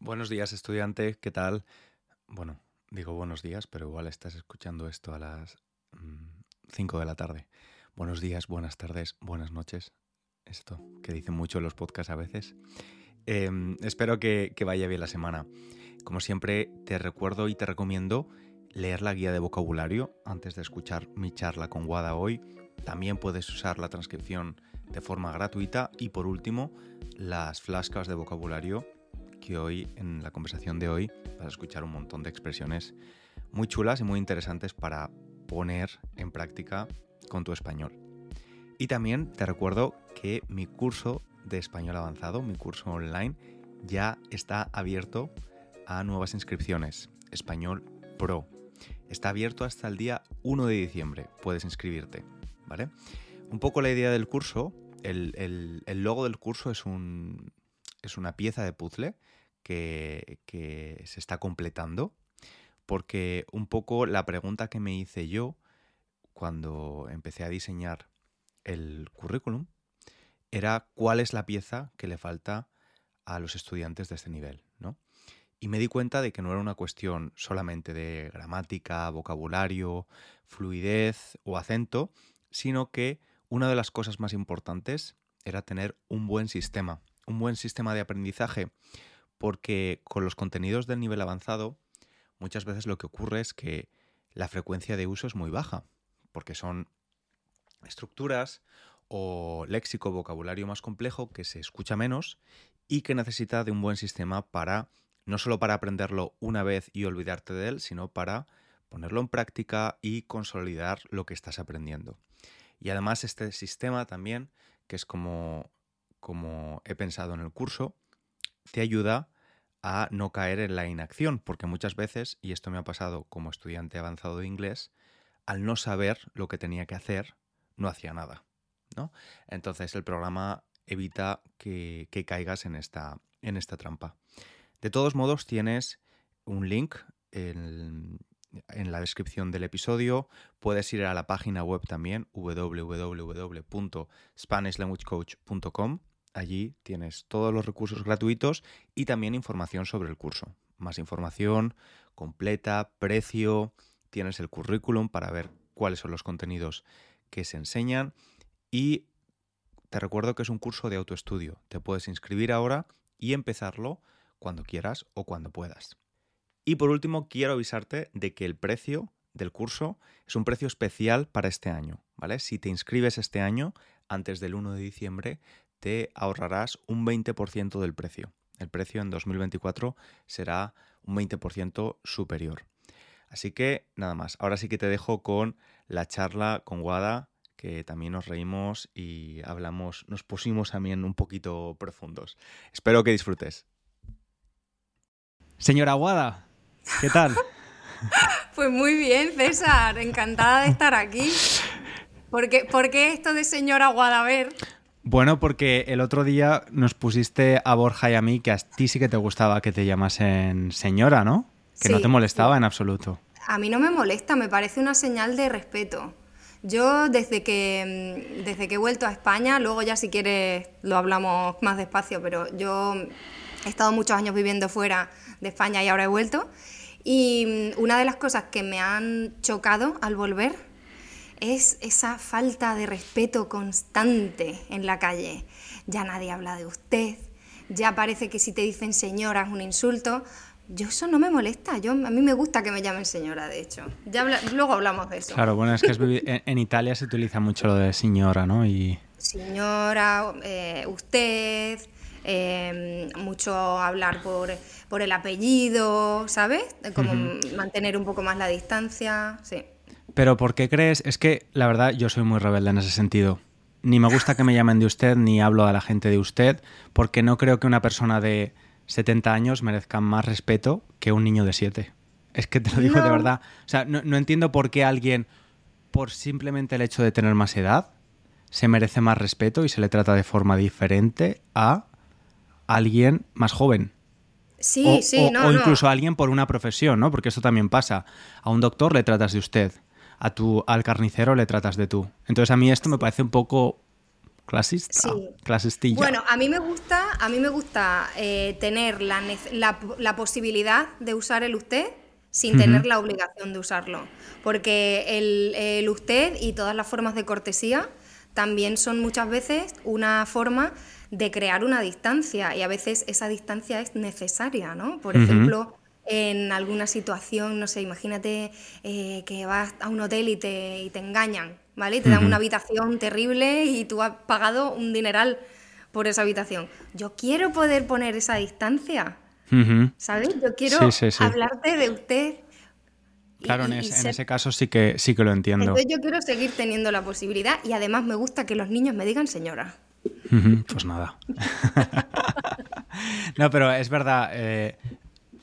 Buenos días, estudiante, ¿qué tal? Bueno, digo buenos días, pero igual estás escuchando esto a las 5 de la tarde. Buenos días, buenas tardes, buenas noches. Esto que dicen mucho en los podcasts a veces. Em, espero que, que vaya bien la semana. Como siempre, te recuerdo y te recomiendo leer la guía de vocabulario antes de escuchar mi charla con Wada hoy. También puedes usar la transcripción de forma gratuita y por último, las flascas de vocabulario hoy, en la conversación de hoy, vas a escuchar un montón de expresiones muy chulas y muy interesantes para poner en práctica con tu español. Y también te recuerdo que mi curso de español avanzado, mi curso online, ya está abierto a nuevas inscripciones. Español Pro. Está abierto hasta el día 1 de diciembre. Puedes inscribirte, ¿vale? Un poco la idea del curso, el, el logo del curso es, un, es una pieza de puzzle que, se está completando, porque un poco la pregunta que me hice yo cuando empecé a diseñar el currículum era cuál es la pieza que le falta a los estudiantes de este nivel, ¿no? Y me di cuenta de que no era una cuestión solamente de gramática, vocabulario, fluidez o acento, sino que una de las cosas más importantes era tener un buen sistema, un buen sistema de aprendizaje porque con los contenidos del nivel avanzado muchas veces lo que ocurre es que la frecuencia de uso es muy baja, porque son estructuras o léxico, vocabulario más complejo que se escucha menos y que necesita de un buen sistema para, no solo para aprenderlo una vez y olvidarte de él, sino para ponerlo en práctica y consolidar lo que estás aprendiendo. Y además este sistema también, que es como, como he pensado en el curso, te ayuda a no caer en la inacción, porque muchas veces, y esto me ha pasado como estudiante avanzado de inglés, al no saber lo que tenía que hacer, no hacía nada. ¿no? Entonces el programa evita que, caigas en esta, en esta trampa. De todos modos, tienes un link en, en, la descripción del episodio. Puedes ir a la página web también, www.spanishlanguagecoach.com Allí tienes todos los recursos gratuitos y también información sobre el curso. Más información completa, precio, tienes el currículum para ver cuáles son los contenidos que se enseñan y te recuerdo que es un curso de autoestudio. Te puedes inscribir ahora y empezarlo cuando quieras o cuando puedas. Y por último, quiero avisarte de que el precio del curso es un precio especial para este año, ¿vale? Si te inscribes este año, antes del 1 de diciembre, te ahorrarás un 20% del precio. El precio en 2024 será un 20% superior. Así que nada más, ahora sí que te dejo con la charla con Guada, que también nos reímos y hablamos, nos pusimos también un poquito profundos. Espero que disfrutes. Señora Guada, ¿qué tal? Pues muy bien, César, encantada de estar aquí. ¿Por qué, ¿Por qué esto de señora Guada? Bueno, porque el otro día nos pusiste a Borja y a mí que a ti sí que te gustaba que te llamasen señora, ¿no? Que no te molestaba en absoluto. A mí no me molesta, me parece una señal de respeto. Yo desde que, mm, desde que he vuelto a España, luego ya si quieres lo hablamos más despacio, pero yo he estado muchos años viviendo fuera de España y ahora he vuelto. Y mm, una de las cosas que me han chocado al volver es esa falta de respeto constante en la calle. Ya nadie habla de usted, ya parece que si te dicen señora es un insulto. Yo eso no me molesta, yo, a mí me gusta que me llamen señora, de hecho. Ya luego hablamos de eso. Claro, bueno, es que en, Italia se utiliza mucho lo de señora, ¿no? Y... Señora, eh, usted, eh, mucho hablar por, por, el apellido, ¿sabes? Como mantener un poco más la distancia, sí. Pero ¿por qué crees? Es que la verdad yo soy muy rebelde en ese sentido. Ni me gusta que me llamen de usted, ni hablo a la gente de usted, porque no creo que una persona de 70 años merezca más respeto que un niño de 7. Es que te lo digo de verdad. O sea, no, entiendo por qué alguien, por simplemente el hecho de tener más edad, se merece más respeto y se le trata de forma diferente a alguien más joven. Sí, sí, no. O incluso a alguien por una profesión, ¿no? Porque eso también pasa. A un doctor le tratas de usted, a tu, al carnicero le tratas de tú. Entonces a mí esto me parece un poco Clasista. Sí. Clasistilla. Bueno, a mí me gusta, a mí me gusta eh, tener la, la- la posibilidad de usar el usted sin tener la obligación de usarlo. Porque el, el usted y todas las formas de cortesía también son muchas veces una forma de crear una distancia y a veces esa distancia es necesaria, ¿no? Por ejemplo, en alguna situación, no sé, imagínate eh, que vas a un hotel y te, y te engañan, ¿vale? Y te dan una habitación terrible y tú has pagado un dineral por esa habitación. Yo quiero poder poner esa distancia. ¿sabes? Yo quiero Sí, sí, sí. hablarte de usted. Claro, en, y- ese- en ese caso sí que, sí que lo entiendo. Entonces yo quiero seguir teniendo la posibilidad y además me gusta que los niños me digan señora. Pues nada. no, pero es verdad. eh,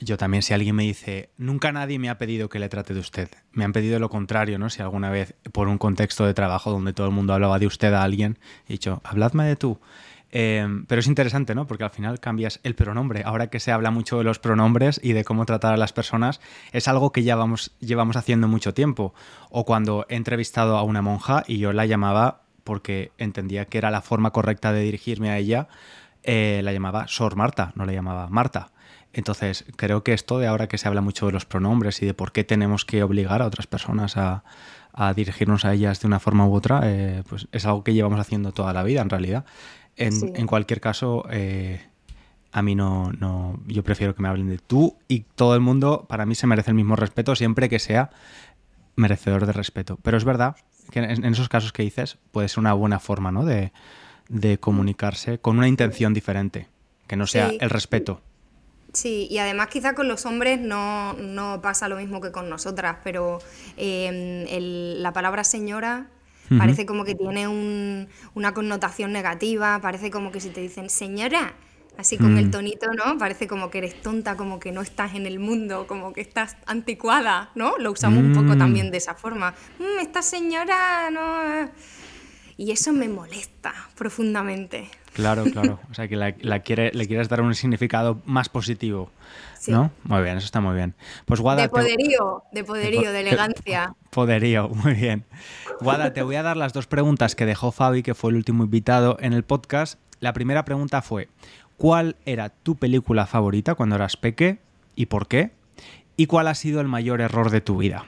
yo también, si alguien me dice, nunca nadie me ha pedido que le trate de usted. Me han pedido lo contrario, ¿no? Si alguna vez, por un contexto de trabajo donde todo el mundo hablaba de usted a alguien, he dicho, habladme de tú. Eh, pero es interesante, ¿no? Porque al final cambias el pronombre. Ahora que se habla mucho de los pronombres y de cómo tratar a las personas, es algo que ya vamos, llevamos haciendo mucho tiempo. O cuando he entrevistado a una monja y yo la llamaba porque entendía que era la forma correcta de dirigirme a ella, eh, la llamaba Sor Marta, no la llamaba Marta. Entonces, creo que esto de ahora que se habla mucho de los pronombres y de por qué tenemos que obligar a otras personas a, a dirigirnos a ellas de una forma u otra, eh, pues es algo que llevamos haciendo toda la vida en realidad. En, Sí. en cualquier caso, eh, a mí no, no, yo prefiero que me hablen de tú y todo el mundo, para mí se merece el mismo respeto siempre que sea merecedor de respeto. Pero es verdad que en, en esos casos que dices puede ser una buena forma, ¿no? De, de comunicarse con una intención diferente, que no sea Sí. el respeto. Sí, y además quizá con los hombres no, no pasa lo mismo que con nosotras, pero eh, el- la palabra señora parece como que tiene un- una connotación negativa, parece como que si te dicen señora, así con Mm. el tonito, ¿no? Parece como que eres tonta, como que no estás en el mundo, como que estás anticuada, ¿no? Lo usamos un poco Mm. también de esa forma. "Mm, esta señora no... Y eso me molesta profundamente. Claro, claro. O sea, que la, la quiere, le quieres dar un significado más positivo. Sí. ¿No? Muy bien, eso está muy bien. Pues Guada, De te- poderío, de poderío, de elegancia. Poderío, muy bien. Guada, te voy a dar las dos preguntas que dejó Fabi, que fue el último invitado en el podcast. La primera pregunta fue, ¿cuál era tu película favorita cuando eras peque y por qué? ¿Y cuál ha sido el mayor error de tu vida?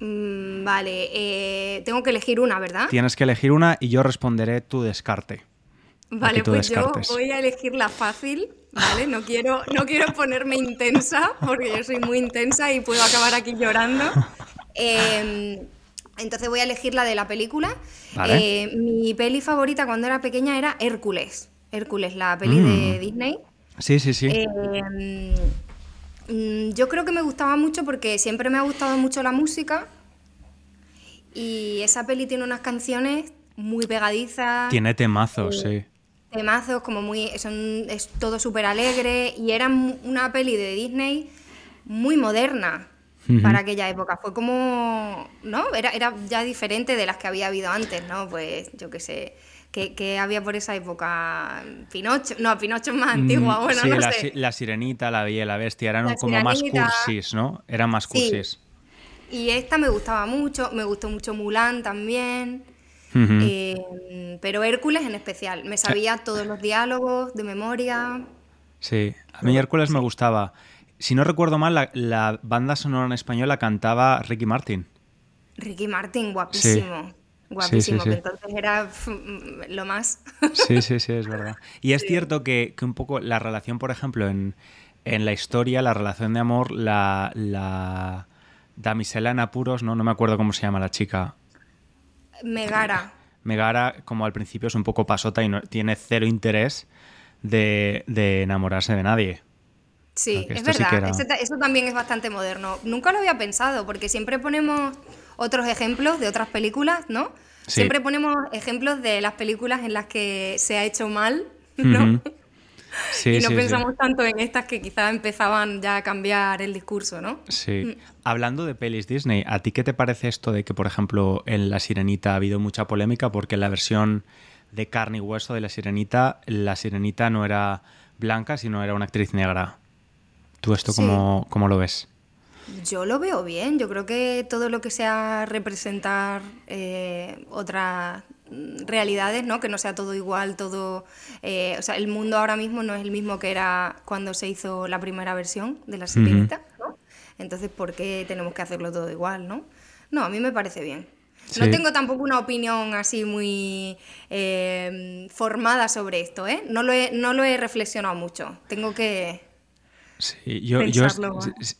Mm, vale, eh, tengo que elegir una, ¿verdad? Tienes que elegir una y yo responderé tu descarte. Vale, pues descartes. yo voy a elegir la fácil, ¿vale? No quiero, no quiero ponerme intensa, porque yo soy muy intensa y puedo acabar aquí llorando. Eh, entonces voy a elegir la de la película. Vale. Eh, mi peli favorita cuando era pequeña era Hércules. Hércules, la peli de Mm. Disney. Sí, sí, sí. Eh, mm, yo creo que me gustaba mucho porque siempre me ha gustado mucho la música y esa peli tiene unas canciones muy pegadizas, Tiene temazos, sí. Temazos, como muy, son, es todo súper alegre y era una peli de Disney muy moderna para aquella época. Fue como, ¿no? Era, era ya diferente de las que había habido antes, ¿no? Pues yo qué sé. Que, que había por esa época Pinocho, no, Pinocho es más antigua, Mm, bueno, sí, no la, sé. si- la sirenita, la bella la bestia eran La como más cursis, ¿no? Eran más Sí. cursis. Y esta me gustaba mucho, me gustó mucho Mulan también, Eh, pero Hércules en especial. Me sabía todos los diálogos de memoria. Sí, a mí Hércules me gustaba. Si no recuerdo mal, la, la banda sonora en español la cantaba Ricky Martin. Ricky Martin, guapísimo. Guapísimo, sí, que sí. entonces era mm, lo más. Sí, sí, sí, es verdad. Y es cierto que, que un poco la relación, por ejemplo, en, en la historia, la relación de amor, la, la damisela en apuros, ¿no? No me acuerdo cómo se llama la chica. Megara. Megara, como al principio, es un poco pasota y no, tiene cero interés de, de enamorarse de nadie. Sí, es sí verdad. era- eso también es bastante moderno. Nunca lo había pensado, porque siempre ponemos otros ejemplos de otras películas, ¿no? Sí. Siempre ponemos ejemplos de las películas en las que se ha hecho mal, ¿no? Sí, y no sí, sí. pensamos tanto en estas que quizás empezaban ya a cambiar el discurso, ¿no? Sí. Hablando de pelis Disney, ¿a ti qué te parece esto de que, por ejemplo, en La Sirenita ha habido mucha polémica porque en la versión de carne y hueso de La Sirenita, la Sirenita no era blanca, sino era una actriz negra? ¿Tú esto cómo, cómo lo ves? Yo lo veo bien, yo creo que todo lo que sea representar eh, otra- mm, realidades, ¿no? Que no sea todo igual, todo... eh, o sea, el mundo ahora mismo no es el mismo que era cuando se hizo la primera versión de La Sirenita, ¿no? Entonces, ¿por qué tenemos que hacerlo todo igual, no? No, a mí me parece bien. No tengo tampoco una opinión así muy eh, formada sobre esto, ¿eh? No lo, he, no lo he reflexionado mucho. Tengo que... Sí, yo, yo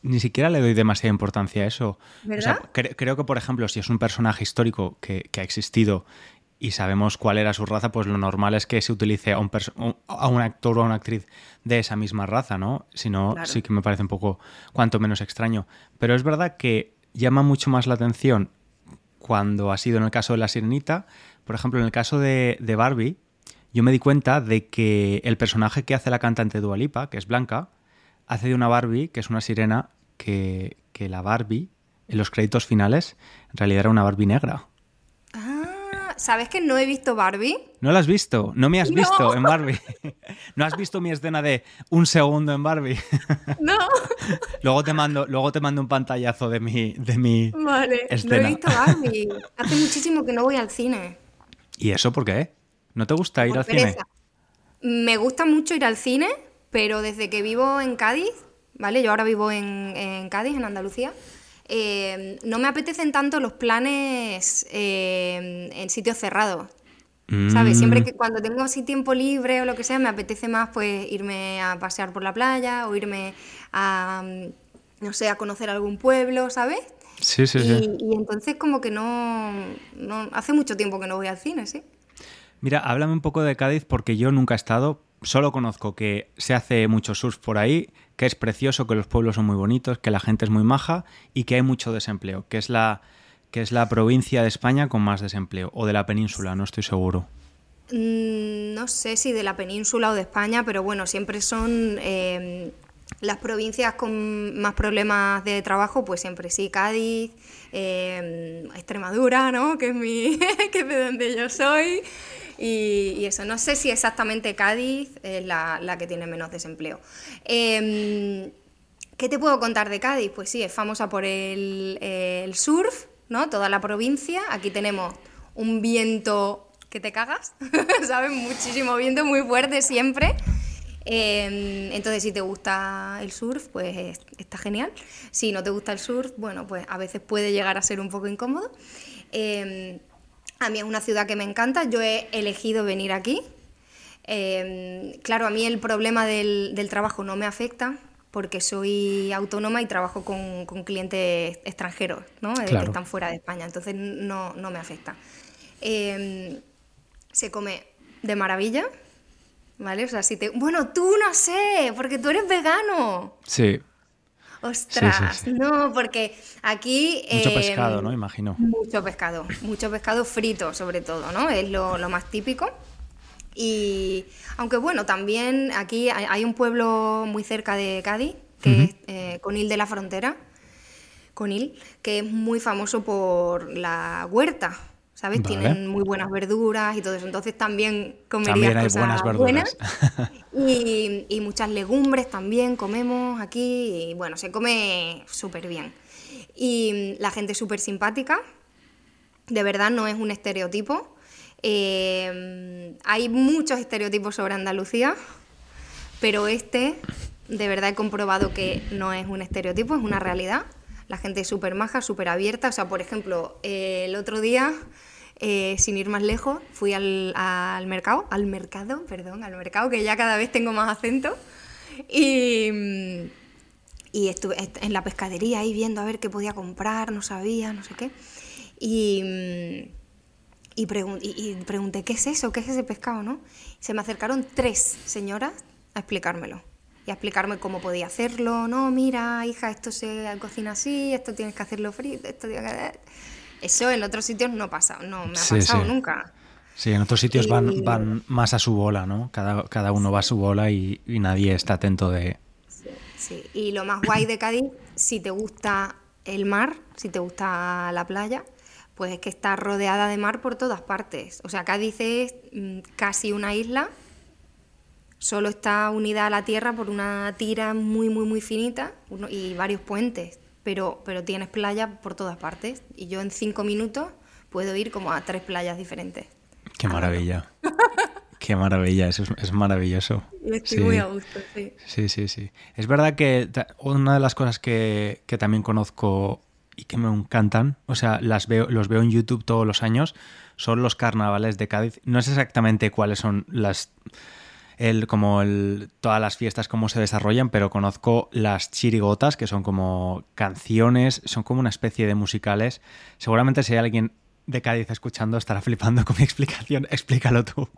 ni siquiera le doy demasiada importancia a eso. O sea, ¿Verdad? cre- creo que, por ejemplo, si es un personaje histórico que, que ha existido y sabemos cuál era su raza, pues lo normal es que se utilice a un, a un actor o a una actriz de esa misma raza, ¿no? Si no, Claro. sí que me parece un poco cuanto menos extraño. Pero es verdad que llama mucho más la atención cuando ha sido en el caso de la sirenita. Por ejemplo, en el caso de, de Barbie, yo me di cuenta de que el personaje que hace la cantante Dua Lipa, que es Blanca, hace de una Barbie, que es una sirena, que, que la Barbie, en los créditos finales, en realidad era una Barbie negra. ¿Sabes que no he visto Barbie? ¿No la has visto? ¿No me has No. visto en Barbie? ¿No has visto mi escena de un segundo en Barbie? No. luego, te mando, luego te mando un pantallazo de mi, de mi Vale, no he visto Barbie. Hace muchísimo que no voy al cine. ¿Y eso por qué? ¿No te gusta ir Por al cine? Me gusta mucho ir al cine, pero desde que vivo en Cádiz, ¿vale? Yo ahora vivo en, en Cádiz, en Andalucía. Eh, no me apetecen tanto los planes eh, en sitios cerrados. ¿Sabes? Siempre Mm, que cuando tengo así tiempo libre o lo que sea, me apetece más pues irme a pasear por la playa o irme a, mm, no sé, a conocer algún pueblo, ¿sabes? Sí, sí, y, sí. y entonces como que no, no... Hace mucho tiempo que no voy al cine, sí. Mira, háblame un poco de Cádiz porque yo nunca he estado. Solo conozco que se hace mucho surf por ahí, que es precioso, que los pueblos son muy bonitos, que la gente es muy maja y que hay mucho desempleo, que es la, que es la provincia de España con más desempleo, o de la península, no estoy seguro. Mm, No sé si de la península o de España, pero bueno, siempre son eh, las provincias con más problemas de trabajo, pues siempre sí, Cádiz, eh, Extremadura, ¿no? Que es, que es de donde yo soy. Y, eso, no sé si exactamente Cádiz es la, la que tiene menos desempleo. Em, ¿Qué te puedo contar de Cádiz? Pues sí, es famosa por el, el surf, ¿no? Toda la provincia. Aquí tenemos un viento que te cagas, ¿sabes? Muchísimo viento, muy fuerte siempre. Eh, entonces, si te gusta el surf, pues es- está genial. Si no te gusta el surf, bueno, pues a veces puede llegar a ser un poco incómodo. Eh, a mí es una ciudad que me encanta. Yo he elegido venir aquí. Eh, claro, a mí el problema del, del trabajo no me afecta porque soy autónoma y trabajo con, con clientes extranjeros, ¿no? Eh, Claro. que están fuera de España, entonces no, no me afecta. Eh, se come de maravilla, ¿vale? O sea, si te... Bueno, tú no sé, porque tú eres vegano. Sí, Ostras, sí. no, porque aquí... mucho eh, pescado, ¿no? Imagino. Mucho pescado, mucho pescado frito sobre todo, ¿no? Es lo, lo más típico. Y aunque bueno, también aquí hay, hay un pueblo muy cerca de Cádiz, que es eh, Conil de la Frontera, Conil, que es muy famoso por la huerta, ¿sabes? Vale. Tienen muy buenas verduras y todo eso, entonces también comerías También hay cosas buenas verduras. buenas. Y, y muchas legumbres también comemos aquí y bueno, se come súper bien. Y la gente es súper simpática, de verdad no es un estereotipo. Eh, hay muchos estereotipos sobre Andalucía, pero este de verdad he comprobado que no es un estereotipo, es una realidad. La gente es súper maja, súper abierta. O sea, por ejemplo, eh, el otro día, eh, sin ir más lejos, fui al, mercado, al mercado, perdón, al mercado, que ya cada vez tengo más acento. Y, estuve est- en la pescadería ahí viendo a ver qué podía comprar, no sabía, no sé qué. Y- y pregunté, ¿qué es eso? ¿Qué es ese pescado? ¿no? Se me acercaron tres señoras a explicármelo. Y a explicarme cómo podía hacerlo. No, mira, hija, esto se cocina así, esto tienes que hacerlo frito, esto tienes que... Eso en otros sitios no pasa, no me ha Sí, pasado sí. nunca. Sí, en otros sitios van, Y- van más a su bola, ¿no? Cada, cada uno va a su bola y, y nadie está atento de... Sí, sí. Y lo más guay de Cádiz, si te gusta el mar, si te gusta la playa, pues es que está rodeada de mar por todas partes. O sea, Cádiz es mm, casi una isla, solo está unida a la tierra por una tira muy, muy, muy finita uno- y varios puentes, pero, pero tienes playa por todas partes. Y yo en cinco minutos puedo ir como a tres playas diferentes. Qué maravilla. Qué maravilla, eso es, maravilloso. estoy muy a gusto, sí. Sí, sí, sí. Es verdad que una de las cosas que, que, también conozco y que me encantan, o sea, las veo, los veo en YouTube todos los años, son los carnavales de Cádiz. No sé exactamente cuáles son las el, como el, todas las fiestas, cómo se desarrollan, pero conozco las chirigotas, que son como canciones, son como una especie de musicales. Seguramente si hay alguien de Cádiz escuchando estará flipando con mi explicación. Explícalo tú.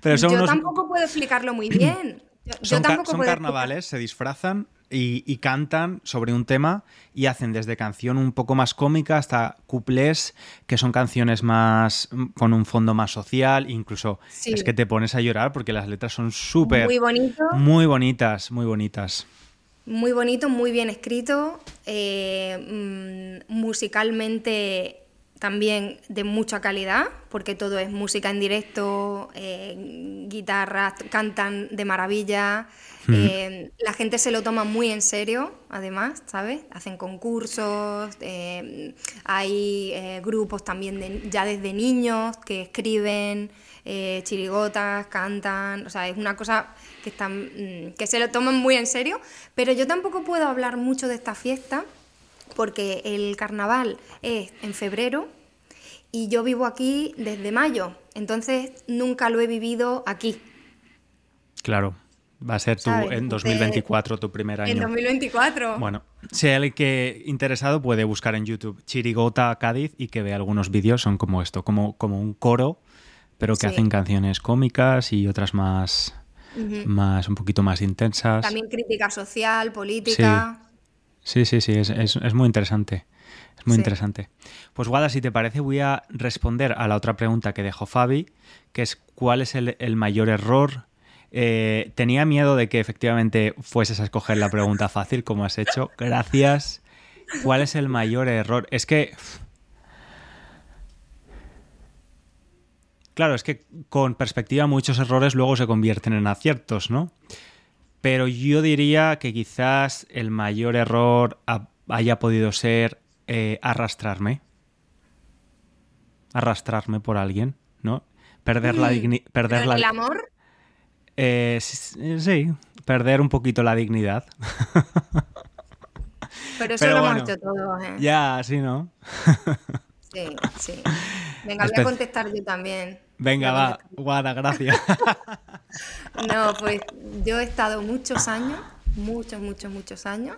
Pero son yo tampoco puedo explicarlo muy bien. son, carnavales, se disfrazan y, cantan sobre un tema y hacen desde canción un poco más cómica hasta cuplés, que son canciones más con un fondo más social, incluso es que te pones a llorar porque las letras son súper... Muy. Muy bonitas, muy bonitas. Muy bonito, muy bien escrito, eh, mm, musicalmente también de mucha calidad, porque todo es música en directo, eh, guitarras, cantan de maravilla. Eh, la gente se lo toma muy en serio, además, ¿sabes? Hacen concursos, eh, hay grupos también ya desde niños que escriben chirigotas, cantan, o sea, es una cosa que, están, mm, que se lo toman muy en serio, pero yo tampoco puedo hablar mucho de esta fiesta porque el carnaval es en febrero y yo vivo aquí desde mayo, entonces nunca lo he vivido aquí. Claro, va a ser tú en 2024 tu primer año. En 2024. Bueno, si hay alguien que interesado puede buscar en YouTube Chirigota Cádiz y que vea algunos vídeos, son como esto, como, como un coro, pero que hacen canciones cómicas y otras más, más, un poquito más intensas. También crítica social, política. Sí, sí, sí, es, es, muy interesante. Es muy interesante. Pues Guada, si te parece, voy a responder a la otra pregunta que dejó Fabi, que es ¿cuál es el, mayor error? Eh, tenía miedo de que efectivamente fueses a escoger la pregunta fácil, como has hecho. Gracias. ¿Cuál es el mayor error? Es que... Claro, es que con perspectiva muchos errores luego se convierten en aciertos, ¿no? Pero yo diría que quizás el mayor error haya podido ser eh, arrastrarme. Arrastrarme por alguien, ¿no? Perder la dignidad. Perder ¿El amor? Eh, sí, perder un poquito la dignidad. Pero eso lo hemos hecho todos, ¿eh? Ya, sí, ¿no? sí, sí. Venga, voy a contestar yo también. Venga, va, Guada, gracias. no, pues yo he estado muchos años, muchos, muchos, muchos años,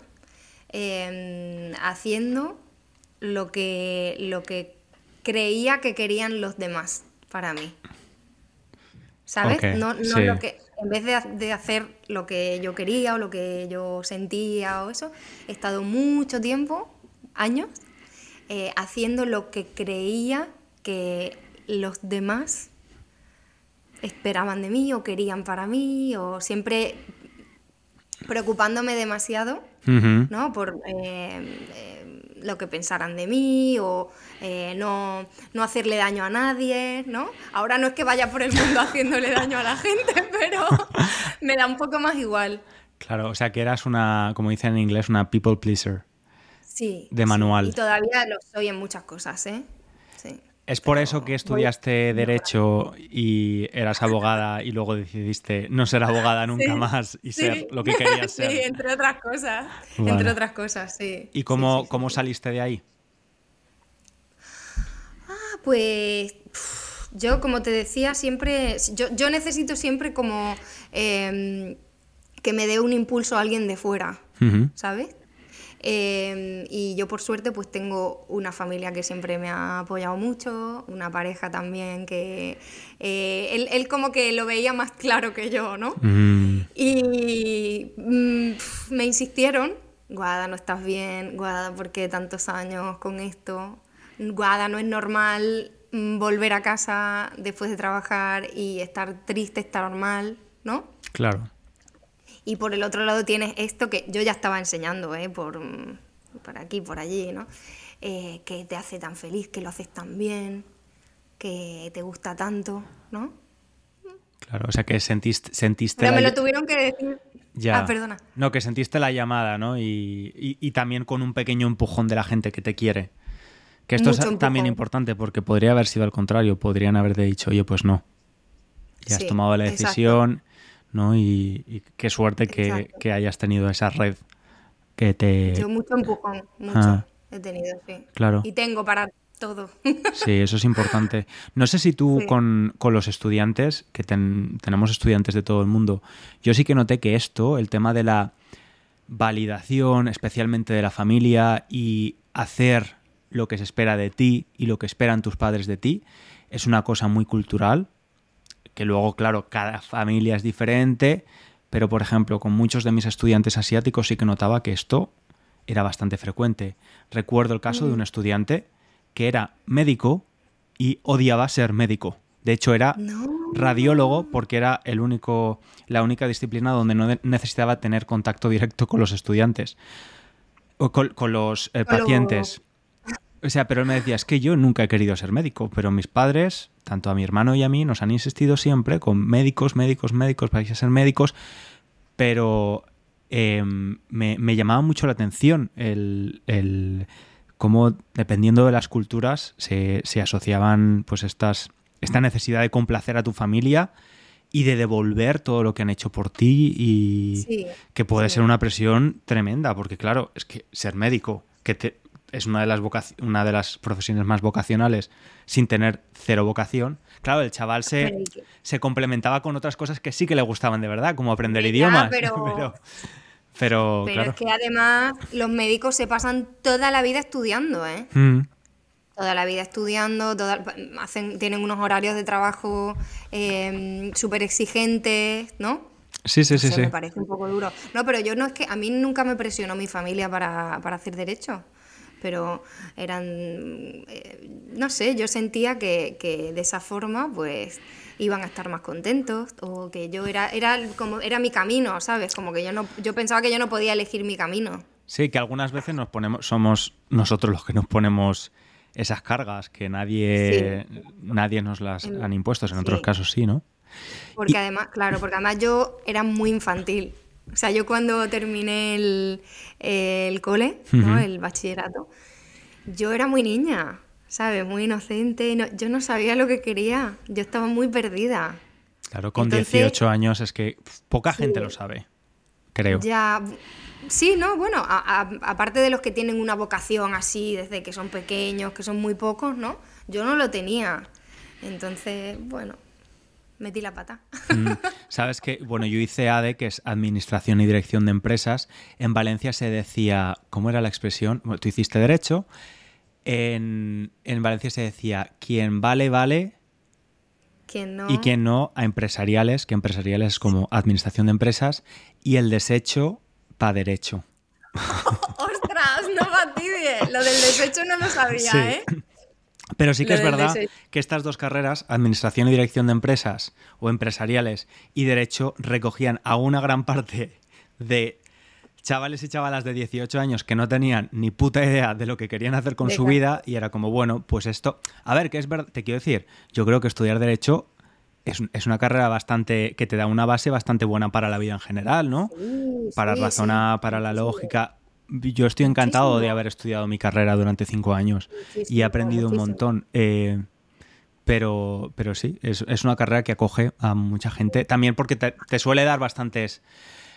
em, haciendo lo que, lo que creía que querían los demás para mí. ¿Sabes? no, no lo que, en vez de, hacer lo que yo quería o lo que yo sentía o eso, he estado mucho tiempo, años, eh, haciendo lo que creía que los demás esperaban de mí o querían para mí o siempre preocupándome demasiado, ¿no? Por eh, eh, lo que pensaran de mí o eh, no, no, hacerle daño a nadie, ¿no? Ahora no es que vaya por el mundo haciéndole daño a la gente, pero me da un poco más igual. Claro, o sea que eras una, como dicen en inglés, una people pleaser. Sí. De manual. Y todavía lo soy en muchas cosas, ¿eh? ¿Es por eso que estudiaste Derecho y eras abogada y luego decidiste no ser abogada nunca más y ser lo que querías ser? Sí, entre otras cosas. Entre otras cosas, sí. ¿Y cómo, cómo saliste de ahí? Ah, pues yo, como te decía, siempre. Yo, necesito siempre como em, que me dé un impulso a alguien de fuera, ¿sabes? Em, y yo por suerte pues tengo una familia que siempre me ha apoyado mucho, una pareja también que eh, él, como que lo veía más claro que yo, ¿no? Mm. Y mm, me insistieron, Guada, no estás bien, Guada, ¿por qué tantos años con esto? Guada, no es normal mm, volver a casa después de trabajar y estar triste, estar mal, ¿no? Claro. Y por el otro lado tienes esto que yo ya estaba enseñando, ¿eh? por, por aquí, por allí, ¿no? Eh, que te hace tan feliz, que lo haces tan bien, que te gusta tanto, ¿no? Claro, o sea que sentiste... sentiste Pero me lo tuvieron que decir... Ya. Ah, perdona. No, que sentiste la llamada, ¿no? Y, también con un pequeño empujón de la gente que te quiere. Que esto es también importante porque podría haber sido al contrario, podrían haberte dicho, oye, pues no. y has tomado la decisión, ¿no? Y, y qué suerte que, hayas tenido esa red que te... Yo mucho empujón, mucho Ah. he tenido, sí. Claro. Y tengo para todo. Sí, eso es importante. No sé si tú Sí. con, con los estudiantes, que ten- tenemos estudiantes de todo el mundo, yo sí que noté que esto, el tema de la validación, especialmente de la familia, y hacer lo que se espera de ti y lo que esperan tus padres de ti, es una cosa muy cultural, que luego, claro, cada familia es diferente, pero por ejemplo, con muchos de mis estudiantes asiáticos sí que notaba que esto era bastante frecuente. Recuerdo el caso de un estudiante que era médico y odiaba ser médico. De hecho, era No. radiólogo porque era el único, la única disciplina donde no necesitaba tener contacto directo con los estudiantes o con, con los eh, Con lo- pacientes. O sea, pero él me decía, es que yo nunca he querido ser médico, pero mis padres, tanto a mi hermano y a mí, nos han insistido siempre con médicos, médicos, médicos, vais a ser médicos, pero eh, me, me llamaba mucho la atención el, el cómo, dependiendo de las culturas, se, se asociaban pues estas, esta necesidad de complacer a tu familia y de devolver todo lo que han hecho por ti y Sí, que puede sí. ser una presión tremenda, porque claro, es que ser médico, que te- es una de, las una de las profesiones más vocacionales sin tener cero vocación, claro, el chaval se, se complementaba con otras cosas que sí que le gustaban de verdad, como aprender idiomas. pero- pero, pero, Pero claro. es que además los médicos se pasan toda la vida estudiando, ¿eh? Mm, Toda la vida estudiando, toda- hacen, tienen unos horarios de trabajo eh, súper exigentes, ¿no? Sí, sí, sí, sí. Me parece un poco duro. No, pero yo no es que a mí nunca me presionó mi familia para, para hacer derecho. Pero eran, eh, no sé, yo sentía que, que de esa forma pues iban a estar más contentos o que yo era, era como era mi camino, ¿sabes? Como que yo no, yo pensaba que yo no podía elegir mi camino. Sí, que algunas veces nos ponemos, somos nosotros los que nos ponemos esas cargas que nadie, nadie nos las En- han impuesto, en otros casos sí, ¿no? Porque Y- además, claro, porque además yo era muy infantil. O sea, yo cuando terminé el, el cole. El bachillerato, yo era muy niña, ¿sabes? Muy inocente. no- yo no sabía lo que quería. Yo estaba muy perdida. Claro, con Entonces- 18 años es que poca gente lo sabe, creo. Ya, sí, no, bueno, aparte de los que tienen una vocación así desde que son pequeños, que son muy pocos, ¿no? Yo no lo tenía. Entonces, bueno, metí la pata. Mm, Sabes que, bueno, yo hice ADE, que es Administración y Dirección de Empresas. En Valencia se decía, ¿cómo era la expresión? Bueno, tú hiciste Derecho. En, en Valencia se decía, quien vale, vale, ¿Quién no? y quien no, a empresariales, que empresariales es como Administración de Empresas, y el desecho para Derecho. ¡Ostras! No fastidies. Lo del desecho no lo sabía, Sí. ¿eh? Pero sí que Lo es verdad que estas dos carreras, Administración y Dirección de Empresas o Empresariales y Derecho, recogían a una gran parte de chavales y chavalas de 18 años que no tenían ni puta idea de lo que querían hacer con su vida y era como, bueno, pues esto... A ver, que es verdad, te quiero decir, yo creo que estudiar Derecho es, es una carrera bastante... que te da una base bastante buena para la vida en general, ¿no? para sí, razonar, sí, para la lógica. Yo estoy encantado de haber estudiado mi carrera durante cinco años y he Muchísimo, aprendido un montón. eh, pero, pero sí, es, es una carrera que acoge a mucha gente. También porque te, te suele dar bastantes.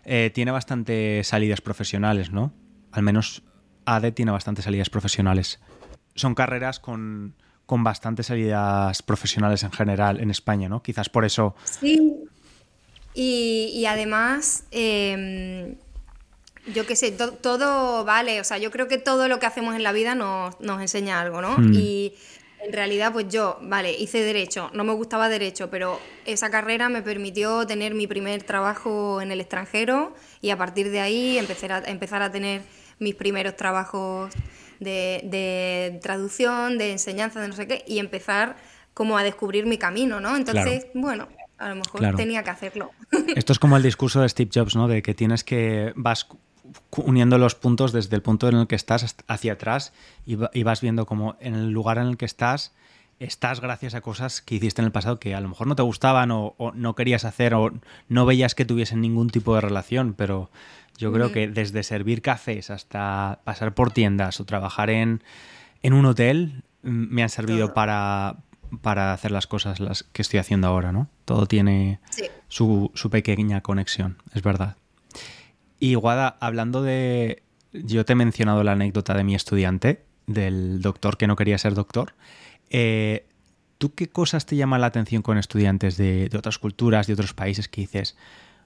eh, tiene bastantes salidas profesionales, ¿no? Al menos ADE tiene bastantes salidas profesionales. Son carreras con, con bastantes salidas profesionales en general en España, ¿no? Quizás por eso. Sí. Y, y además, em, yo qué sé, to- todo vale, o sea, yo creo que todo lo que hacemos en la vida nos, nos enseña algo, ¿no? Mm. Y en realidad, pues yo, vale, hice derecho, no me gustaba derecho, pero esa carrera me permitió tener mi primer trabajo en el extranjero y a partir de ahí empezar a, empezar a tener mis primeros trabajos de, de traducción, de enseñanza, de no sé qué, y empezar como a descubrir mi camino, ¿no? Entonces, bueno, a lo mejor Claro. tenía que hacerlo. Esto es como el discurso de Steve Jobs, ¿no? De que tienes que vas uniendo los puntos desde el punto en el que estás hacia atrás y, va- y vas viendo como en el lugar en el que estás estás gracias a cosas que hiciste en el pasado que a lo mejor no te gustaban o, o no querías hacer o no veías que tuviesen ningún tipo de relación, pero yo creo que desde servir cafés hasta pasar por tiendas o trabajar en, en un hotel mm, me han servido para para hacer las cosas las que estoy haciendo ahora, ¿no? Todo tiene su, su, pequeña conexión, es verdad. Y Guada, hablando de... Yo te he mencionado la anécdota de mi estudiante, del doctor que no quería ser doctor. Eh, ¿Tú qué cosas te llaman la atención con estudiantes de, otras culturas, de otros países que dices,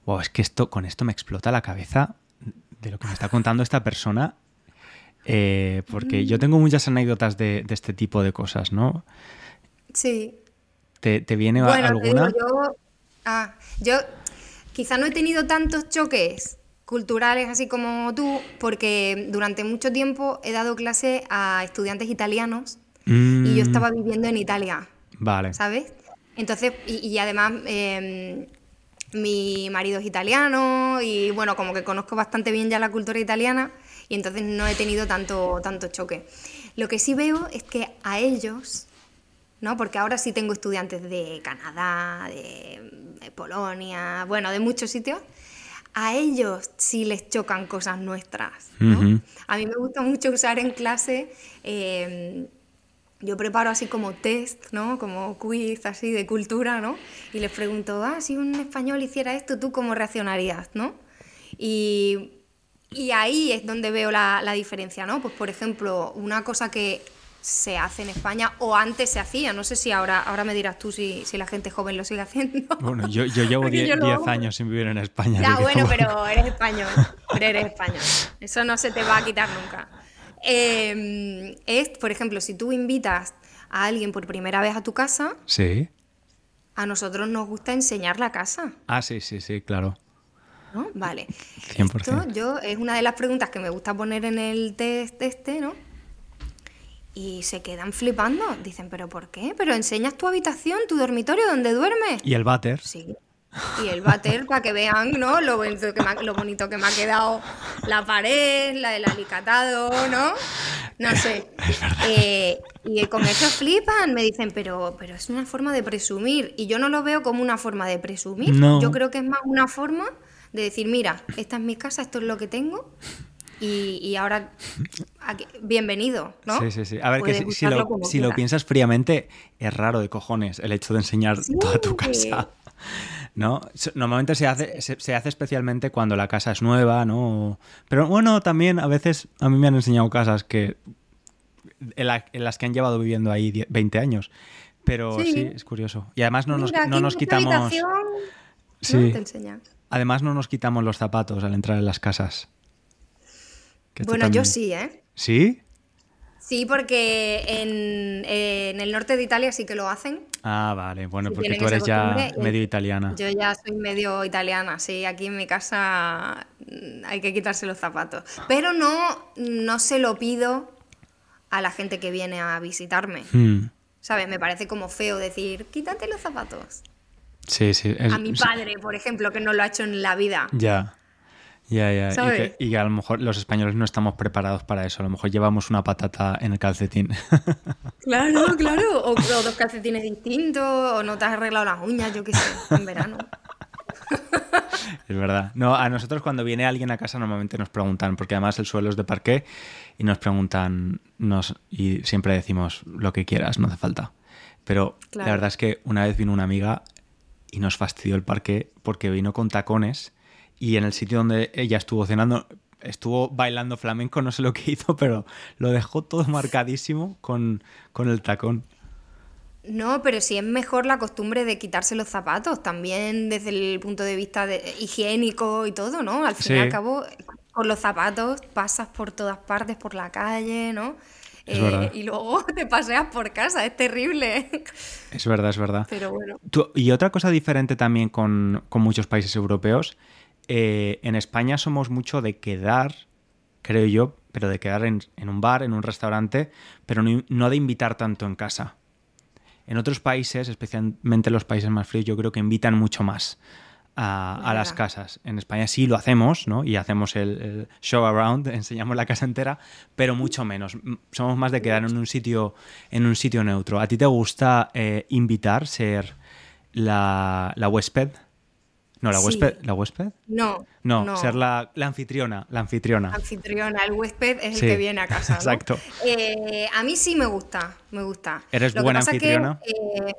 wow, es que esto, con esto me explota la cabeza de lo que me está contando esta persona? Eh, porque yo tengo muchas anécdotas de, este tipo de cosas, ¿no? Sí. ¿Te, viene bueno, alguna? yo, ah, yo quizá no he tenido tantos choques culturales así como tú, porque durante mucho tiempo he dado clase a estudiantes italianos y yo mm. estaba viviendo en Italia. Vale. ¿Sabes? Entonces, y, además em, mi marido es italiano y bueno, como que conozco bastante bien ya la cultura italiana y entonces no he tenido tanto, tanto choque. Lo que sí veo es que a ellos, ¿no? Porque ahora sí tengo estudiantes de Canadá, de, Polonia, bueno, de muchos sitios. A ellos sí les chocan cosas nuestras. ¿no? A mí me gusta mucho usar en clase em, yo preparo así como test, ¿no? Como quiz así de cultura, ¿no? Y les pregunto, ah, si un español hiciera esto, ¿tú cómo reaccionarías, no? Y, y ahí es donde veo la, la, diferencia, ¿no? Pues por ejemplo, una cosa que se hace en España o antes se hacía, no sé si ahora, ahora me dirás tú si, si la gente joven lo sigue haciendo. Bueno, yo, yo llevo 10 años sin vivir en España. Ya, bueno, pero eres español, pero eres español. Eso no se te va a quitar nunca. Em, es, por ejemplo, si tú invitas a alguien por primera vez a tu casa, sí. a nosotros nos gusta enseñar la casa. Ah, sí, sí, sí, claro. ¿No? Vale. 100%. Esto yo, es una de las preguntas que me gusta poner en el test este, ¿no? Y se quedan flipando. Dicen, ¿pero por qué? ¿Pero enseñas tu habitación, tu dormitorio donde duermes? ¿Y el váter? Sí y el váter para que vean ¿no? lo, bonito que me, lo bonito que me ha quedado la pared, la del alicatado, ¿no? No sé. Eh, y con eso flipan, me dicen, pero, pero es una forma de presumir. Y yo no lo veo como una forma de presumir. Yo creo que es más una forma de decir, mira, esta es mi casa, esto es lo que tengo. Y, ahora, bienvenido, ¿no? Sí, sí, sí. A ver, que si, lo, si lo, piensas fríamente, es raro de cojones el hecho de enseñar toda tu casa. ¿no? Normalmente se hace, se, hace especialmente cuando la casa es nueva, ¿no? Pero bueno, también a veces a mí me han enseñado casas que en, las que han llevado viviendo ahí 20 años. Pero sí, es curioso. Y además no nos, no nos quitamos... Sí. Además no nos quitamos los zapatos al entrar en las casas. Bueno, yo sí, ¿eh? ¿Sí? Sí, porque en, el norte de Italia sí que lo hacen. Ah, vale, bueno, porque tú eres ya medio italiana. Yo ya soy medio italiana, sí, aquí en mi casa mm, hay que quitarse los zapatos. Pero no, no se lo pido a la gente que viene a visitarme. Hmm. ¿Sabes? Me parece como feo decir, quítate los zapatos. Sí, sí. a mi padre, por ejemplo, que no lo ha hecho en la vida. Ya. Ya, ya. Y que, a lo mejor los españoles no estamos preparados para eso. A lo mejor llevamos una patata en el calcetín. Claro, claro. O, dos calcetines distintos, o no te has arreglado las uñas, yo qué sé, en verano. Es verdad. No, a nosotros cuando viene alguien a casa normalmente nos preguntan, porque además el suelo es de parqué, y nos preguntan, nos, y siempre decimos lo que quieras, no hace falta. Pero la verdad es que una vez vino una amiga y nos fastidió el parqué porque vino con tacones y en el sitio donde ella estuvo cenando, estuvo bailando flamenco, no sé lo que hizo, pero lo dejó todo marcadísimo con, el tacón. No, pero sí es mejor la costumbre de quitarse los zapatos, también desde el punto de vista de, higiénico y todo, ¿no? Al fin y al cabo, con los zapatos pasas por todas partes, por la calle, ¿no? Eh, y luego te paseas por casa, es terrible. Es verdad, es verdad. Pero bueno. y otra cosa diferente también con, con muchos países europeos eh, en España somos mucho de quedar, creo yo, pero de quedar en, un bar, en un restaurante, pero no, de invitar tanto en casa. En otros países, especialmente los países más fríos, yo creo que invitan mucho más a, las casas. En España sí lo hacemos, ¿no? Y hacemos el, show around, enseñamos la casa entera, pero mucho menos. Somos más de quedar en un sitio, en un sitio neutro. ¿A ti te gusta eh, invitar, ser la, la huésped? No, la Sí. huésped. ¿La huésped? No. No, ser la, la anfitriona. La anfitriona. Anfitriona, el huésped es Sí, el que viene a casa. ¿no? exacto. Eh, a mí sí me gusta, me gusta. ¿Eres Lo buena que, anfitriona? eh,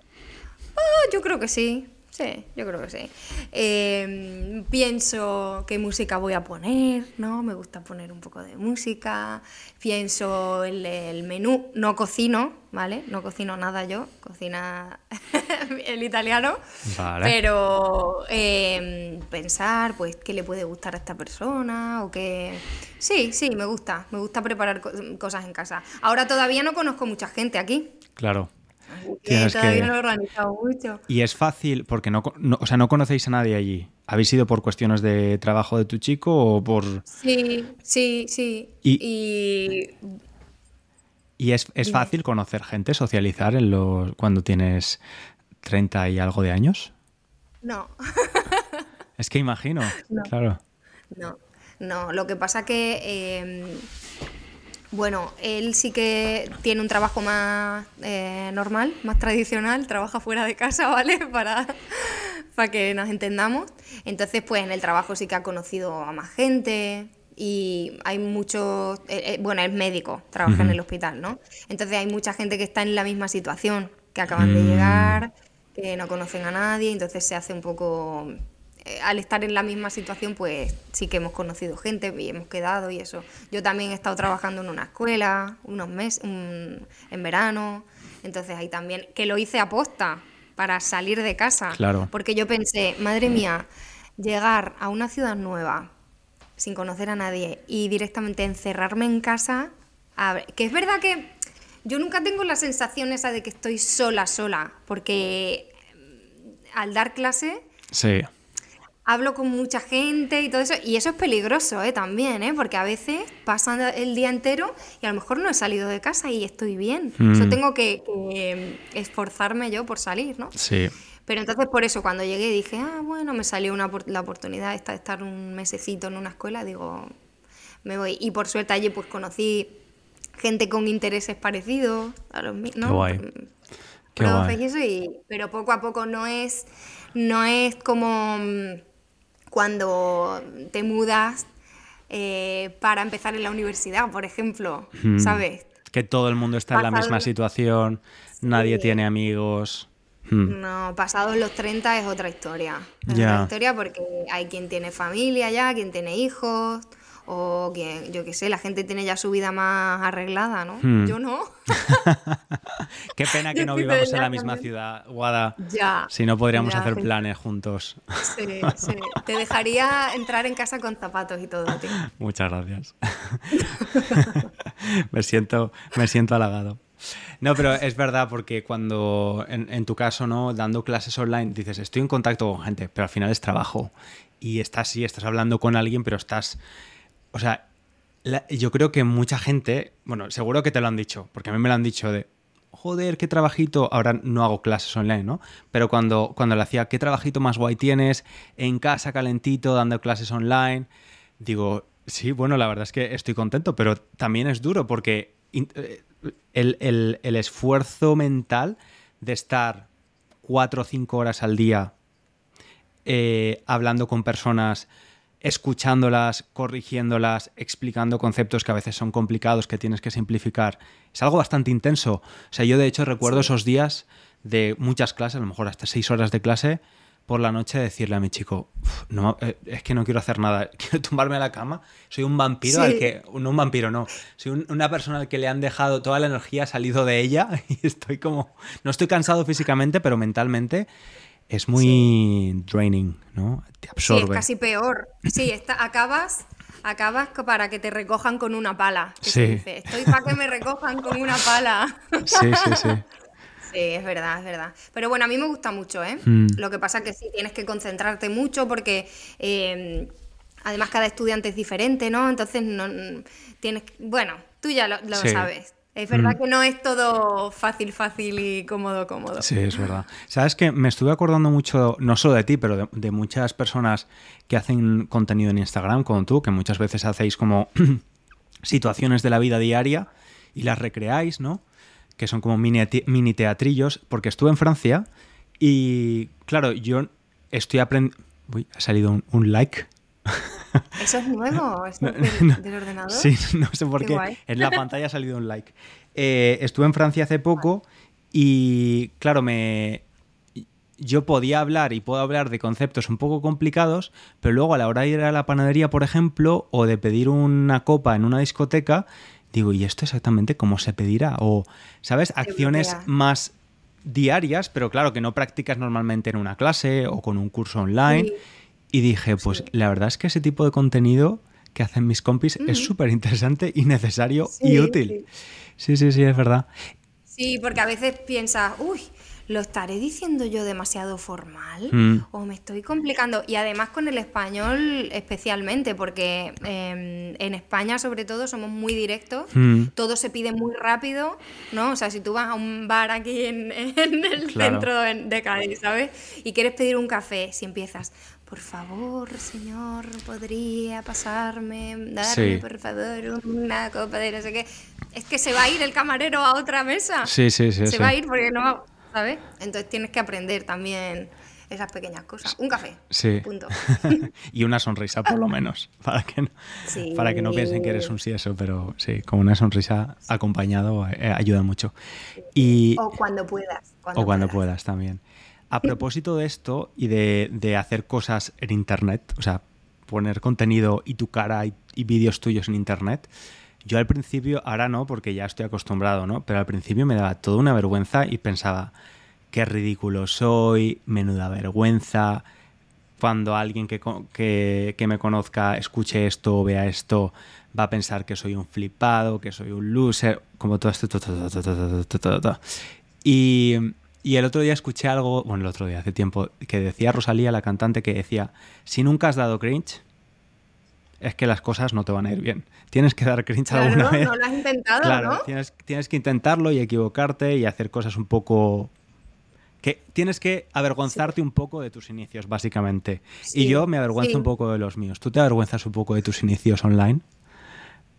ah, yo creo que sí. Sí, yo creo que sí. Eh, pienso qué música voy a poner, ¿no? Me gusta poner un poco de música. Pienso el, el menú. No cocino, ¿vale? No cocino nada yo. Cocina el italiano. Vale. Pero eh, pensar, pues, qué le puede gustar a esta persona o qué... Sí, sí, me gusta. Me gusta preparar co- cosas en casa. Ahora todavía no conozco mucha gente aquí. Claro. Así que Tienes todavía que- no he organizado mucho. Y es fácil, porque no, o sea, no conocéis a nadie allí. ¿Habéis ido por cuestiones de trabajo de tu chico o por...? Sí, sí, sí. Y- Y, Y es, es fácil conocer gente, socializar en los, cuando tienes 30 y algo de años. no, Es que imagino, No. claro. no, no. Lo que pasa que, eh, bueno, él sí que tiene un trabajo más eh, normal, más tradicional, trabaja fuera de casa, ¿vale? Para, para que nos entendamos. Entonces, pues en el trabajo sí que ha conocido a más gente y hay muchos, eh, eh, bueno, es médico, trabaja en el hospital, ¿no? Entonces hay mucha gente que está en la misma situación, que acaban de Mm. llegar, que no conocen a nadie, entonces se hace un poco eh, al estar en la misma situación, pues sí que hemos conocido gente y hemos quedado y eso. Yo también he estado trabajando en una escuela unos meses, un- en verano, entonces ahí también, que lo hice aposta para salir de casa. Claro. Porque yo pensé, madre mía, llegar a una ciudad nueva sin conocer a nadie y directamente encerrarme en casa, a ver, que es verdad que yo nunca tengo la sensación esa de que estoy sola, sola, porque mm, al dar clase Sí, hablo con mucha gente y todo eso, y eso es peligroso ¿eh? también, ¿eh? porque a veces pasan el día entero y a lo mejor no he salido de casa y estoy bien. Mm. Eso tengo que, que esforzarme yo por salir, ¿no? sí. Pero entonces por eso cuando llegué dije, ah, bueno, me salió una, la oportunidad esta de estar un mesecito en una escuela, digo, me voy. Y por suerte allí pues conocí gente con intereses parecidos a los míos, ¿no? Qué guay. Mm, Qué guay. y eso, y- pero poco a poco no es, no es como mm, cuando te mudas eh, para empezar en la universidad, por ejemplo, Mm. ¿sabes? Que todo el mundo está en la misma situación, nadie tiene amigos. Mm, No, pasados los 30 es otra historia. Es otra historia porque hay quien tiene familia ya, quien tiene hijos, o quien, yo qué sé, la gente tiene ya su vida más arreglada, ¿no? Hmm. Yo no. Qué pena que Yo no vivamos en la misma ciudad, Guada. Ya. Si no podríamos Ya, hacer planes juntos. Sí, sí. Te dejaría entrar en casa con zapatos y todo, tío. Muchas gracias. me, siento, me siento halagado. No, pero es verdad porque cuando, en, en tu caso, ¿no? Dando clases online, dices, estoy en contacto con gente, pero al final es trabajo. Y estás, sí, estás hablando con alguien, pero estás... O sea, yo creo que mucha gente, bueno, seguro que te lo han dicho, porque a mí me lo han dicho de, joder, qué trabajito, ahora no hago clases online, ¿no? Pero cuando, cuando le hacía, qué trabajito más guay tienes, en casa calentito, dando clases online, digo, sí, bueno, la verdad es que estoy contento, pero también es duro porque eh, el, el- el esfuerzo mental de estar cuatro o cinco horas al día eh, hablando con personas, escuchándolas, corrigiéndolas, explicando conceptos que a veces son complicados, que tienes que simplificar. Es algo bastante intenso. O sea, yo de hecho recuerdo esos días de muchas clases, a lo mejor hasta seis horas de clase, por la noche decirle a mi chico, "Uf, no, eh, es que no quiero hacer nada, quiero tumbarme a la cama, soy un vampiro Sí. al que, no un vampiro, no, soy un- una persona al que le han dejado toda la energía, ha salido de ella y estoy como, no estoy cansado físicamente, pero mentalmente es muy draining, ¿no? Te Sí, absorbe. es casi peor. Sí, está, acabas, acabas para que te recojan con una pala. que se Sí. dice. Estoy para que me recojan con una pala. Sí, sí, sí. Sí, es verdad, es verdad. Pero bueno, a mí me gusta mucho, ¿eh? Mm. Lo que pasa que sí, tienes que concentrarte mucho porque eh, además cada estudiante es diferente, ¿no? Entonces no tienes... Bueno, tú ya lo, lo Sí. sabes. Es verdad Mm. que no es todo fácil, fácil y cómodo, cómodo. Sí, es verdad. Sabes que me estuve acordando mucho, no solo de ti, pero de, de muchas personas que hacen contenido en Instagram, como tú, que muchas veces hacéis como situaciones de la vida diaria y las recreáis, ¿no? Que son como mini, mini teatrillos, porque estuve en Francia y, claro, yo estoy aprendiendo... Uy, ha salido un, like. ¿Eso es nuevo? ¿Es del, ordenador? Sí, no sé por qué. En la pantalla ha salido un like. Eh, estuve en Francia hace poco y, claro, me, yo podía hablar y puedo hablar de conceptos un poco complicados, pero luego a la hora de ir a la panadería, por ejemplo, o de pedir una copa en una discoteca, digo, ¿y esto exactamente cómo se pedirá? O, ¿sabes? Acciones más diarias, pero claro, que no practicas normalmente en una clase o con un curso online. Y dije, pues la verdad es que ese tipo de contenido que hacen mis compis es súper interesante y necesario y útil. Sí, sí, sí, es verdad. Sí, porque a veces piensas, uy, ¿lo estaré diciendo yo demasiado formal? Mm. ¿O me estoy complicando? Y además con el español especialmente, porque em, en España sobre todo somos muy directos, mm. todo se pide muy rápido, ¿no? O sea, si tú vas a un bar aquí en, el centro de Cádiz, ¿sabes? Y quieres pedir un café, si empiezas, por favor, señor, podría pasarme, darme por favor una copa de no sé qué. Es que se va a ir el camarero a otra mesa. Sí, sí, sí. Se va a ir porque no, ¿sabes? Entonces tienes que aprender también esas pequeñas cosas. Un café. Sí. Punto. y una sonrisa, por lo menos. Para que, no, para que no piensen que eres un eso, pero sí, con una sonrisa acompañado eh, ayuda mucho. Y, o cuando puedas. o cuando puedas. también. A propósito de esto y de, hacer cosas en Internet, o sea, poner contenido y tu cara y, y vídeos tuyos en Internet, yo al principio, ahora no, porque ya estoy acostumbrado, ¿no? Pero al principio me daba toda una vergüenza y pensaba, qué ridículo soy, menuda vergüenza. Cuando alguien que, que, me conozca escuche esto o vea esto, va a pensar que soy un flipado, que soy un loser, como todo esto. Y, y el otro día escuché algo, bueno, el otro día, hace tiempo, que decía Rosalía, la cantante, que decía, si nunca has dado cringe, es que las cosas no te van a ir bien. Tienes que dar cringe alguna vez. No lo has intentado, claro, Tienes, tienes que intentarlo y equivocarte y hacer cosas un poco que tienes que avergonzarte un poco de tus inicios, básicamente. y yo me avergüenzo un poco de los míos. ¿Tú te avergüenzas un poco de tus inicios online?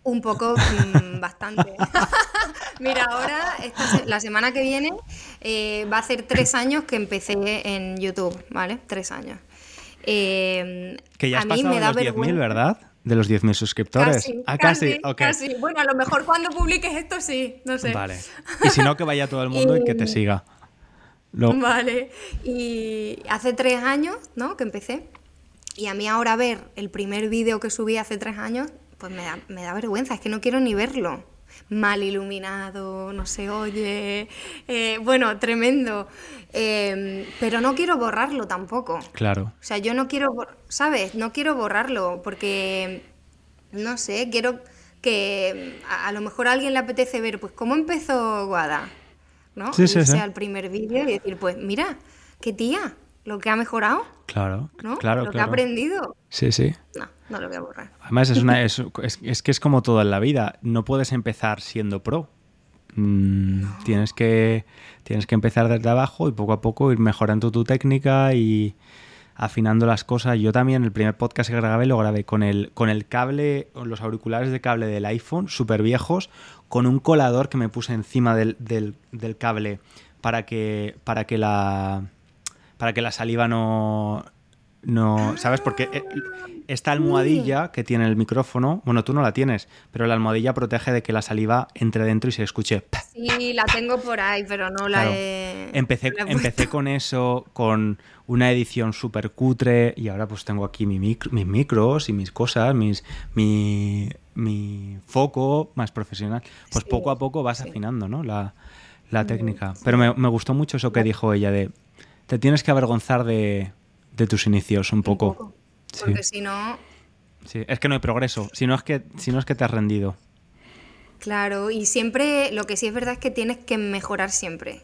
Un poco, mm, bastante. Mira, ahora, la semana que viene, eh, va a ser tres años que empecé en YouTube, ¿vale? Tres años. Eh, que ya has a mí me da los 10.000, ¿verdad? De los 10.000 suscriptores. Casi, ah, casi, casi. Bueno, a lo mejor cuando publiques esto sí, no sé. Vale. Y si no, que vaya todo el mundo y que te siga. Vale. Y hace tres años, ¿no? Que empecé. Y a mí ahora ver el primer vídeo que subí hace tres años, pues me da, me da vergüenza, es que no quiero ni verlo mal iluminado, no se oye, eh, bueno, tremendo. Em, pero no quiero borrarlo tampoco. Claro. O sea, yo no quiero, ¿sabes? No quiero borrarlo porque, no sé, quiero que a, lo mejor a alguien le apetece ver, pues, cómo empezó Guada, ¿no? Sí, sí, sea el primer vídeo y decir, pues, mira, qué tía, lo que ha mejorado. Claro, ¿no? claro. Lo que ha aprendido. Sí, sí. No, no lo voy a borrar. Además, es, una, es, es, que es como todo en la vida. No puedes empezar siendo pro. Mm, tienes, que, tienes que empezar desde abajo y poco a poco ir mejorando tu técnica y afinando las cosas. Yo también el primer podcast que grabé lo grabé con el, con el cable, los auriculares de cable del iPhone, súper viejos, con un colador que me puse encima del, del, del cable para que, para que la para que la saliva no, no, ¿sabes? Porque eh, esta almohadilla que tiene el micrófono, bueno, tú no la tienes, pero la almohadilla protege de que la saliva entre dentro y se escuche. Sí, la tengo por ahí, pero no la he. Empecé, empecé con eso, con una edición súper cutre, y ahora pues tengo aquí mi mis micros y mis cosas, mis, mi, mi foco más profesional. Pues poco a poco vas afinando, ¿no? La, la técnica. Pero me, me gustó mucho eso que dijo ella de te tienes que avergonzar de, tus inicios un poco. Porque si no... Sí, es que no hay progreso, si no es que, si no es que te has rendido. Claro, y siempre, lo que sí es verdad es que tienes que mejorar siempre.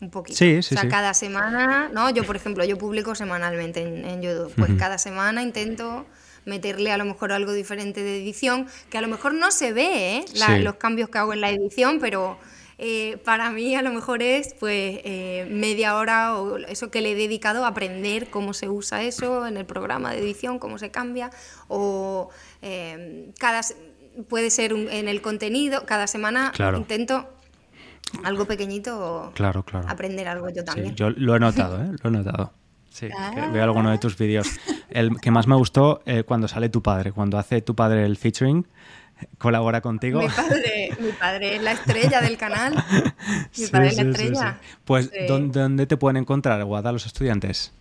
Un poquito. Sí, sí, o sea, cada semana, ¿no? Yo, por ejemplo, yo publico semanalmente en, YouTube. Pues cada semana intento meterle a lo mejor algo diferente de edición, que a lo mejor no se ve, ¿eh? los cambios que hago en la edición, pero eh, para mí a lo mejor es pues eh, media hora o eso que le he dedicado a aprender cómo se usa eso en el programa de edición, cómo se cambia, o eh, cada puede ser en el contenido, cada semana intento algo pequeñito claro, claro. aprender algo yo también. yo lo he notado, lo he notado. Sí, veo alguno de tus vídeos. El que más me gustó eh, cuando sale tu padre, cuando hace tu padre el featuring, colabora contigo. Mi padre, mi padre es la estrella del canal. Mi padre es la estrella. pues, ¿dónde, te pueden encontrar, Guada, los estudiantes?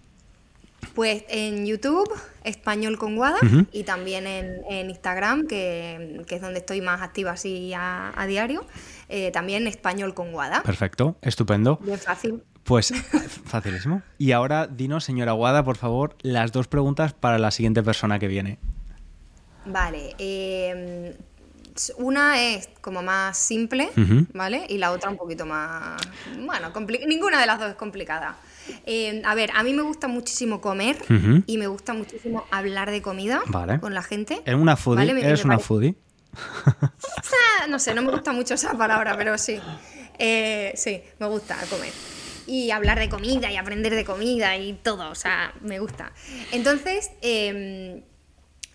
Pues en YouTube, Español con Guada, y también en, Instagram, que, es donde estoy más activa así a, diario, eh, también Español con Guada. Perfecto, estupendo. Bien fácil. Pues facilísimo. Y ahora dinos, señora Guada, por favor, las dos preguntas para la siguiente persona que viene. Vale. Em, una es como más simple, ¿vale? Y la otra un poquito más... Bueno, ninguna de las dos es complicada. Em, a ver, a mí me gusta muchísimo comer y me gusta muchísimo hablar de comida con la gente. ¿Es una foodie? ¿Eres una foodie? no sé, no me gusta mucho esa palabra, pero sí. Eh, sí, me gusta comer y hablar de comida y aprender de comida y todo, o sea, me gusta. Entonces, em,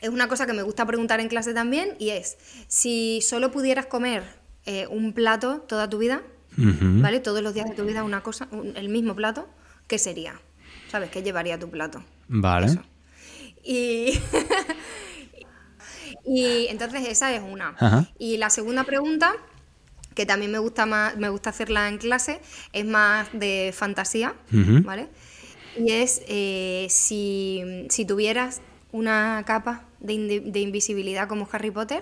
es una cosa que me gusta preguntar en clase también y es, si solo pudieras comer eh, un plato toda tu vida, ¿vale? Todos los días de tu vida una cosa, el mismo plato, ¿qué sería? ¿Sabes? ¿Qué llevaría tu plato? Vale. Y... y entonces esa es una. Y la segunda pregunta que también me gusta más, me gusta hacerla en clase, es más de fantasía, ¿vale? Y es eh, si, tuvieras una capa de, invisibilidad como Harry Potter,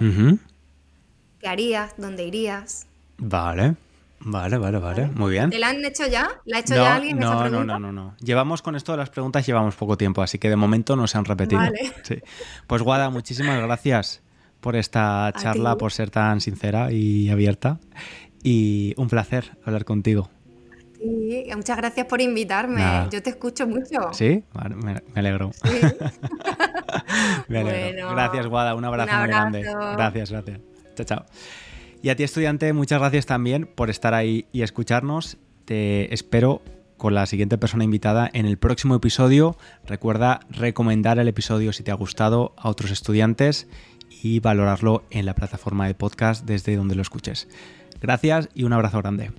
¿qué harías? ¿Dónde irías? Vale. Vale, vale, vale, muy bien. ¿Te la han hecho ya? ¿La ha hecho ya alguien no, esa pregunta? No, no, no, no. Llevamos con esto de las preguntas, llevamos poco tiempo, así que de momento no se han repetido. Vale. Pues Guada, muchísimas gracias por esta charla, por ser tan sincera y abierta. Y un placer hablar contigo. Sí, muchas gracias por invitarme. Yo te escucho mucho. Sí, me, alegro. me alegro. gracias, Guada. Un abrazo, muy grande. Gracias, gracias. Chao, chao. Y a ti, estudiante, muchas gracias también por estar ahí y escucharnos. Te espero con la siguiente persona invitada en el próximo episodio. Recuerda recomendar el episodio si te ha gustado a otros estudiantes y valorarlo en la plataforma de podcast desde donde lo escuches. Gracias y un abrazo grande.